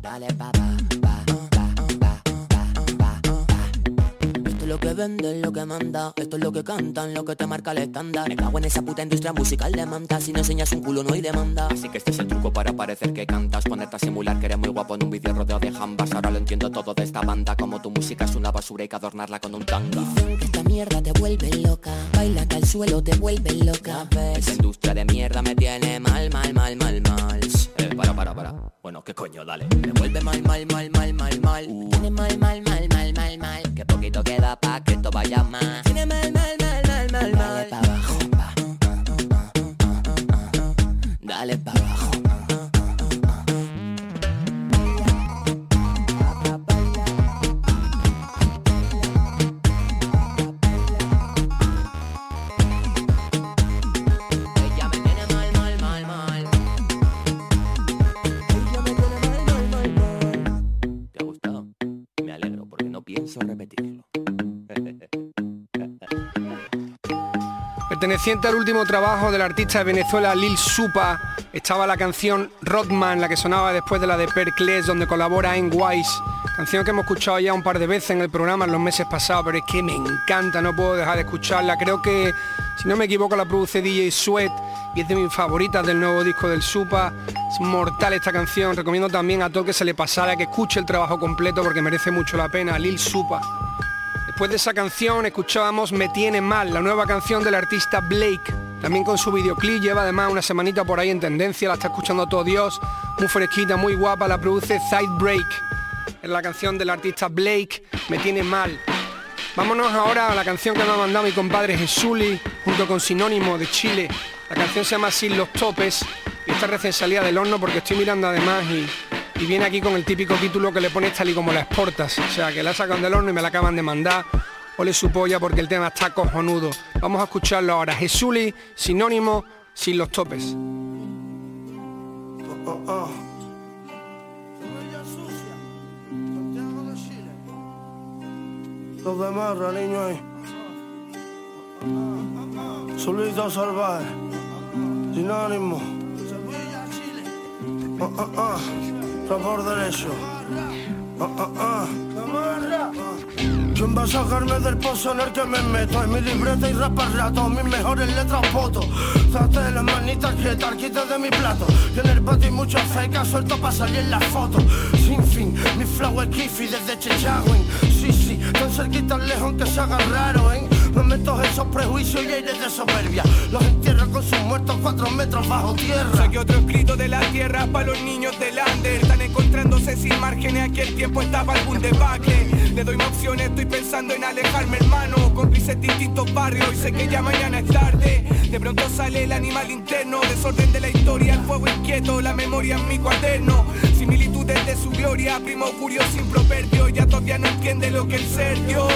S27: Dale pa'. Esto es lo que vende, lo que manda Esto es lo que cantan, lo que te marca el estándar. Me cago en esa puta industria musical de manta. Si no enseñas un culo no hay demanda.
S26: Así que este es el truco para parecer que cantas. Ponerte a simular que eres muy guapo en un vídeo rodeado de jambas. Ahora lo entiendo todo de esta banda. Como tu música es una basura y que adornarla con un
S27: esta mierda te vuelve loca Baila que al suelo te vuelve loca ¿Ves?
S26: Esa industria de mierda me tiene mal, mal, mal, mal, mal Eh, para, para, para Bueno, ¿qué coño? Dale
S27: Me vuelve mal, mal, mal, mal, mal, mal Tiene mal, mal, mal, mal, mal, mal Que poquito queda pa' que esto vaya más Tiene mal, mal, mal, mal, mal, mal Dale pa' abajo pa, Dale pa' abajo
S3: Perteneciente al último trabajo del artista de Venezuela Lil Supa, estaba la canción Rodman, la que sonaba después de la de Perclés, donde colabora en Wise, canción que hemos escuchado ya un par de veces en el programa en los meses pasados, pero es que me encanta, no puedo dejar de escucharla. Creo que, si no me equivoco, la produce DJ Sweat y es de mis favoritas del nuevo disco del Supa. Es mortal esta canción, recomiendo también a todo que se le pasara que escuche el trabajo completo porque merece mucho la pena. Lil Supa. Después de esa canción escuchábamos Me Tiene Mal, la nueva canción del artista Blake. También con su videoclip lleva además una semanita por ahí en tendencia, la está escuchando todo Dios, muy fresquita, muy guapa, la produce Side Break. Es la canción del artista Blake, Me Tiene Mal. Vámonos ahora a la canción que me ha mandado mi compadre Jesuli, junto con Sinónimo de Chile. La canción se llama Sin los topes y está recién salida del horno porque estoy mirando además y, y viene aquí con el típico título que le pones tal y como la exportas. O sea, que la sacan del horno y me la acaban de mandar. ole su polla porque el tema está cojonudo. Vamos a escucharlo ahora. Jesuli, sinónimo, sin los topes.
S28: Los demás, niño ahí. Solito salvaje, sinónimo. Por derecho. Ah, ah, ah. ¿Quién va a sacarme del pozo en el que me meto? En mi libreta y rapa rato, mis mejores letras fotos. Trate las manitas quietas, quita de mi plato. Que en el patio hay mucha feca, suelto para salir en la foto. Sin fin, mi flow es kiffy desde Chechagüen. Sí, sí, tan cerquita lejos que se haga raro, ¿eh? No meto esos prejuicios y aires de soberbia. Los entierro con sus muertos cuatro metros bajo tierra.
S29: Saqué otro escrito de la tierra para los niños del Ander. Están encontrándose sin márgenes, aquí el tiempo estaba algún debacle. Le doy más opciones, estoy pensando en alejarme, hermano. Con crisis distintos barrios y sé que ya mañana es tarde. De pronto sale el animal interno, desorden de la historia, el fuego inquieto, la memoria en mi cuaderno. Similitudes de su gloria, primo curioso sin proverbio. Ya todavía no entiende lo que el ser dio.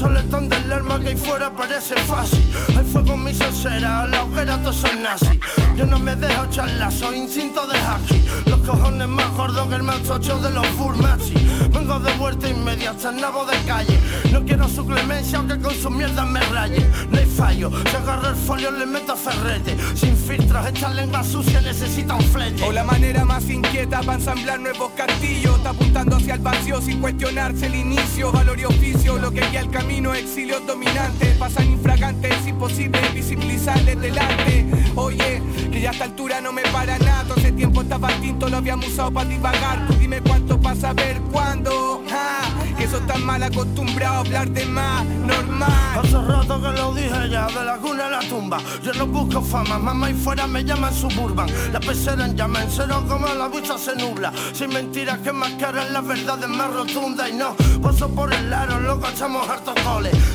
S28: Sale tan del alma que ahí fuera parece fácil. Hay fuego en mi sincera, la hoguera todos son nazi. Yo no me dejo charlar, soy instinto de haki. Los cojones más gordos que el más tocho de los Furmachi. Vengo de vuelta inmedia hasta el nabo de calle. No quiero su clemencia, aunque con su mierda me raye. No hay fallo, si agarro el folio le meto ferrete. Sin filtros, esta lengua sucia necesita un flete.
S29: O la manera más inquieta para ensamblar nuevos castillos. Está apuntando hacia el vacío sin cuestionarse el inicio. Valor y oficio, lo que guía el camino, exilios dominantes. Pasan infragantes, es imposible visibilizarles delante. Oye, que ya a esta altura no me para nada. Todo ese tiempo estaba tinto, lo habíamos usado para divagar. Tú dime cuánto para saber cuándo. Ah, que eso está mal acostumbrado a hablar de más, normal.
S28: Hace rato que lo dije ya, de la cuna a la tumba. Yo no busco fama, mamá y fuera me llaman suburban. La pecera en llama, en cero como la vista se nubla. Sin mentiras que mascaran las verdades más rotundas. Y no, paso por el aro, loco, echamos hartos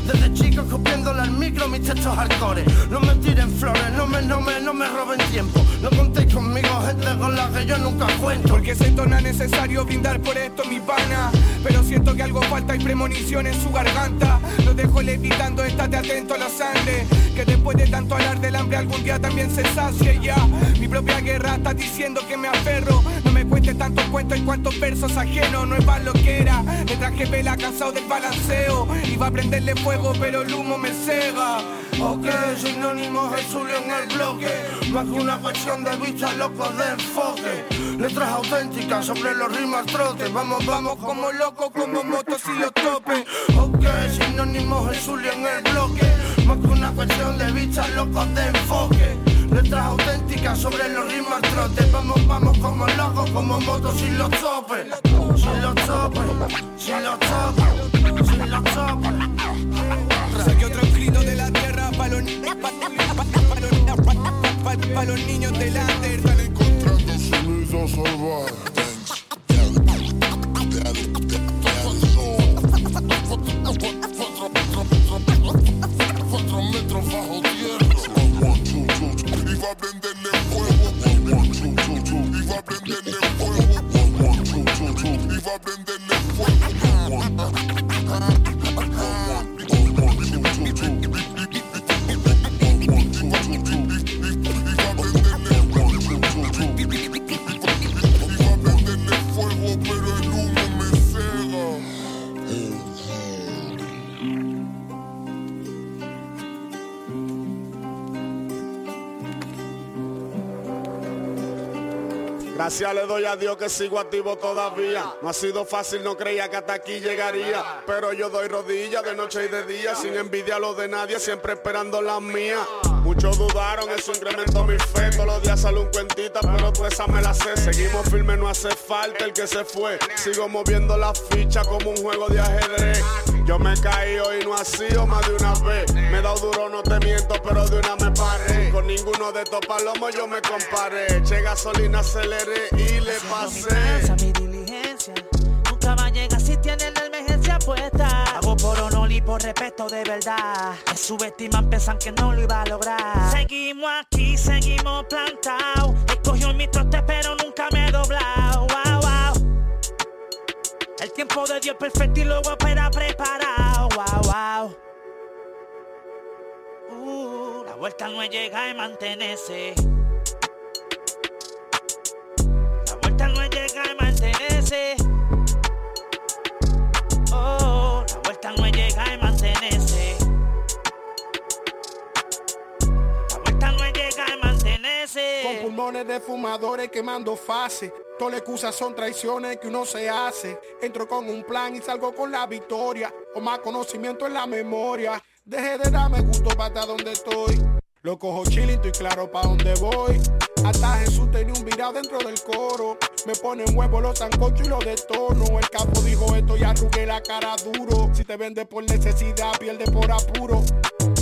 S28: Desde chicos copiándole al micro mis textos hardcore. No me tiren flores, no me, no me, no me roben tiempo. No contéis conmigo, gente yo nunca cuento.
S29: Porque se torna necesario brindar por esto mi pana. Pero siento que algo falta y premonición en su garganta. Lo dejo levitando, estate atento a la sangre. Que después de tanto hablar del hambre algún día también se sacie ya. Mi propia guerra está diciendo que me aferro. No me cuente tantos cuentos en cuantos versos ajenos. No es para lo que era. Me traje vela cansado del balanceo. Iba a prenderle fuego, pero el humo me cega.
S28: Ok, sinónimo Jesulio en el bloque. Más que una cuestión de vista, loco de enfoque. Letras auténticas sobre los rimas trotes. Vamos, vamos como locos, como motos y los topes. Ok, sinónimo Jesulio en el bloque. Más que una cuestión de vista, locos de enfoque. Letras auténticas sobre los rimas trotes. Vamos, vamos como locos, como motos y los topes. Sin los topes, sin los topes, sin los topes.
S29: Para los, niños. Están encontrando.
S30: Cuatro metros bajo tierra. Iba a prenderle fuego. Iba a prenderle fuego. Iba a prenderle fuego,
S31: Gracias le doy a Dios que sigo activo todavía. No ha sido fácil, no creía que hasta aquí llegaría. Pero yo doy rodillas de noche y de día, sin envidia lo de nadie, siempre esperando las mías. Muchos dudaron, eso incrementó mi fe. Todos los días sale un cuentita, pero tú esa me la sé. Seguimos firmes, no hace falta el que se fue. Sigo moviendo la ficha como un juego de ajedrez. Yo me caí hoy no ha sido más de una vez. Me he dado duro, no te miento, pero de una me paré. Con ninguno de estos palomos yo me comparé. Che gasolina aceleré y le pasé.
S32: mi diligencia Nunca va a llegar si tiene la emergencia puesta Hago por honor y por respeto de verdad Me subestiman, pensan que no lo iba a lograr Seguimos aquí, seguimos plantados Escogió mi trote pero nunca me he doblado tiempo de Dios perfecto y luego espera preparado
S29: wow, wow. Uh, la vuelta no es llegar y mantenerse.
S33: Con pulmones de fumadores quemando fases. Todas las excusas son traiciones que uno se hace. Entro con un plan y salgo con la victoria. O más conocimiento en la memoria. Deje de darme gusto para donde estoy. Lo cojo chilito y claro pa' dónde voy. Hasta Jesús tenía un virado dentro del coro. Me ponen huevo los sancochos y los detono. El capo dijo esto y arrugué la cara duro. Si te vende por necesidad, pierde por apuro.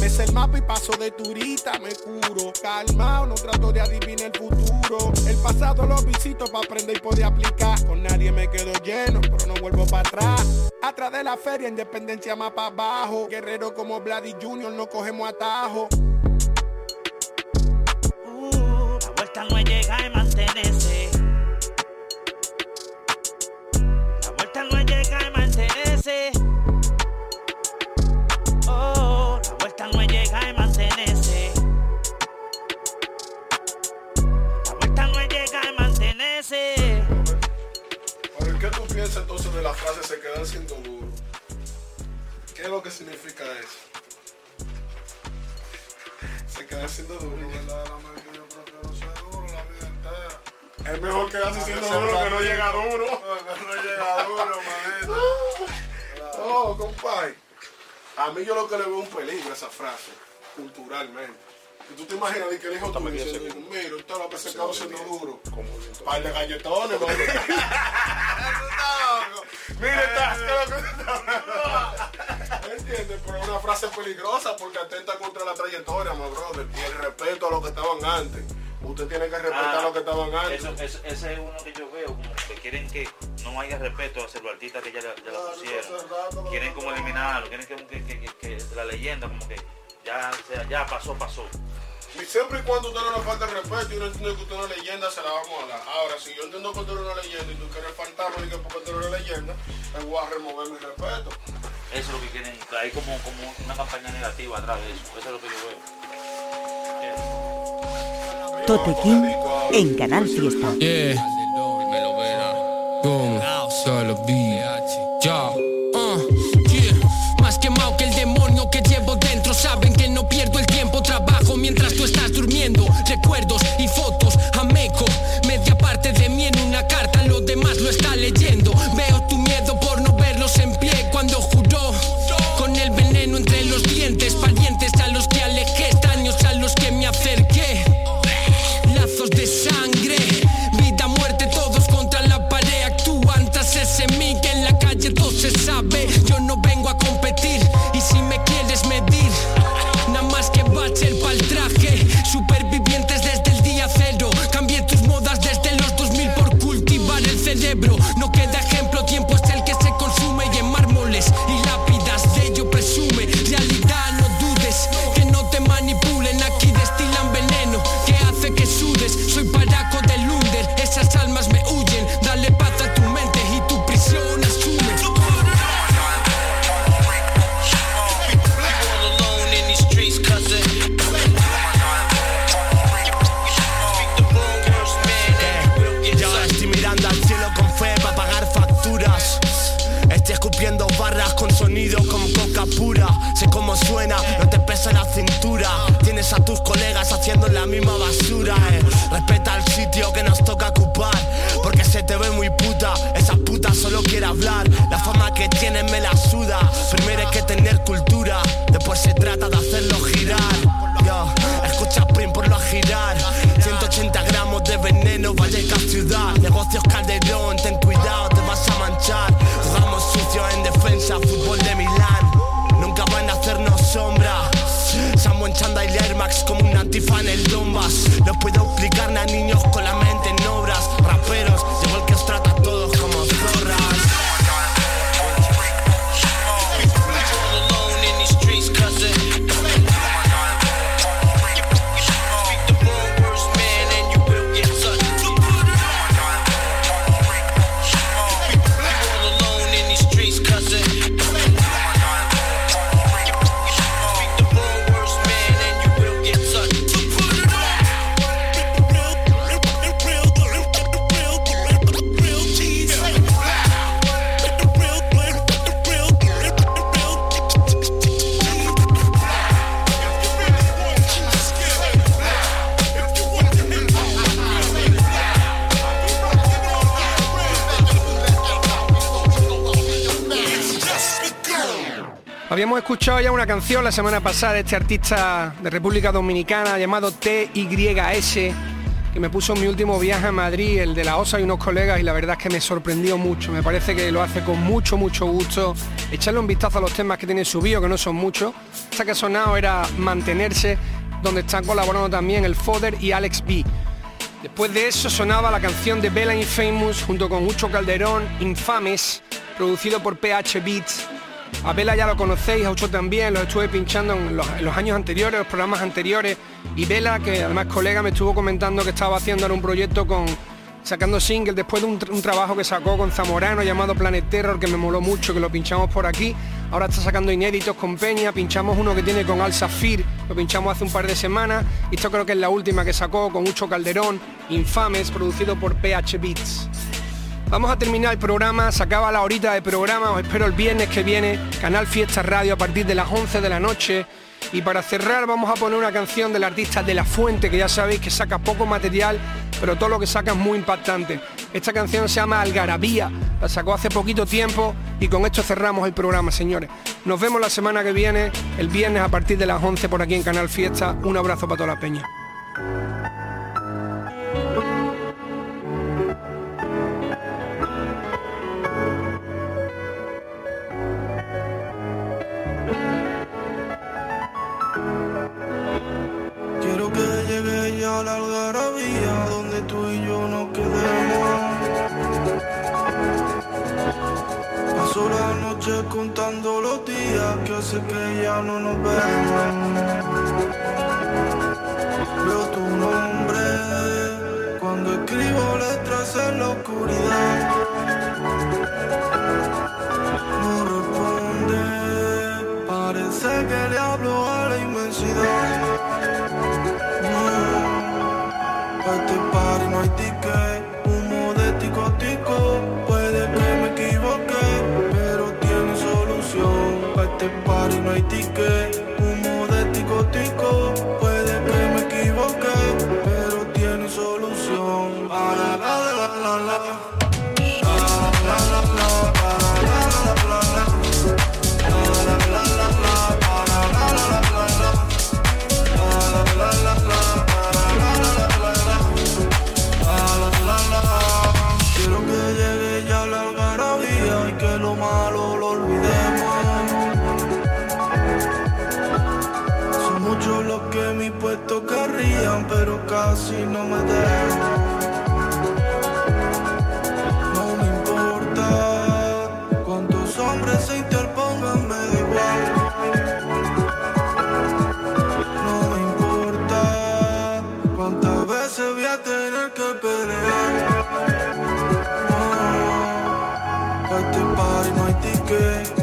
S33: Me sé el mapa y paso de turista, me curo. Calmao, no trato de adivinar el futuro. El pasado lo visito para aprender y poder aplicar. Con nadie me quedo lleno, pero no vuelvo para atrás. Atrás de la feria, independencia más para abajo. Guerrero como Vladi Junior, no cogemos atajo.
S29: Uh, la vuelta no es llegar y mantenerse.
S34: Que se duro. Par de galletones. Mira, está ¿Entiendes? Pero es una frase peligrosa porque atenta contra la trayectoria, my brother. Y el respeto a lo que estaban antes. Usted tiene que respetar
S35: Ah,
S34: lo que estaban antes.
S35: Eso, eso- ese es uno que yo veo, como que quieren que no haya respeto hacia los artistas que ya, ya la pusieron. Quieren como eliminarlo, quieren que, que- que- que- que la leyenda como que ya, sea, ya pasó, pasó.
S34: Y siempre y cuando usted no le falta el respeto y no entiende que usted es una leyenda, se la vamos a dar. Ahora, si yo entiendo que usted es una leyenda y tú quieres fantasma y que porque tú eres una leyenda, me voy a remover mi respeto.
S35: Eso es lo que quieren, hay como, como una campaña negativa atrás de eso. Eso es lo que yo veo.
S36: Tote King en Canal Fiesta.
S24: Yeah. Boom. Solo beat. Una
S3: canción la semana pasada de este artista de República Dominicana llamado TYS, que me puso en mi último viaje a Madrid, el de la OSA y unos colegas, y la verdad es que me sorprendió mucho. Me parece que lo hace con mucho, mucho gusto. Echarle un vistazo a los temas que tiene subido, que no son muchos. Esta que ha sonado era Mantenerse, donde están colaborando también el Foder y Alex B. Después de eso sonaba la canción de Bella Infamous junto con Ucho Calderón, Infames, producido por PH Beats. A Bella ya lo conocéis, a Ucho también, los estuve pinchando en los, en los años anteriores, los programas anteriores. Y Vela, que además colega, me estuvo comentando que estaba haciendo ahora un proyecto con sacando single después de un, un trabajo que sacó con Zamorano llamado Planet Terror, que me moló mucho, que lo pinchamos por aquí. Ahora está sacando inéditos con Peña, pinchamos uno que tiene con Al Safir, lo pinchamos hace un par de semanas. Y esto creo que es la última que sacó con Ucho Calderón, Infames, producido por PH Beats. Vamos a terminar el programa, se acaba la horita de programa, os espero el viernes que viene, Canal Fiesta Radio a partir de las 11 de la noche. Y para cerrar vamos a poner una canción del artista De La Fuente, que ya sabéis que saca poco material, pero todo lo que saca es muy impactante. Esta canción se llama Algarabía, la sacó hace poquito tiempo y con esto cerramos el programa, señores. Nos vemos la semana que viene, el viernes a partir de las 11 por aquí en Canal Fiesta. Un abrazo para toda la peña.
S35: Ya la algarabía donde tú y yo nos quedemos. Paso la noche contando los días que hace que ya no nos vemos. Veo tu nombre cuando escribo letras en la oscuridad. No responde, parece que le hablo a la inmensidad. Este party no hay ticket, humo de tico tico. Puede que me equivoque, pero tiene solución. Este party no hay ticket, humo de tico tico. Pelear. No, a este party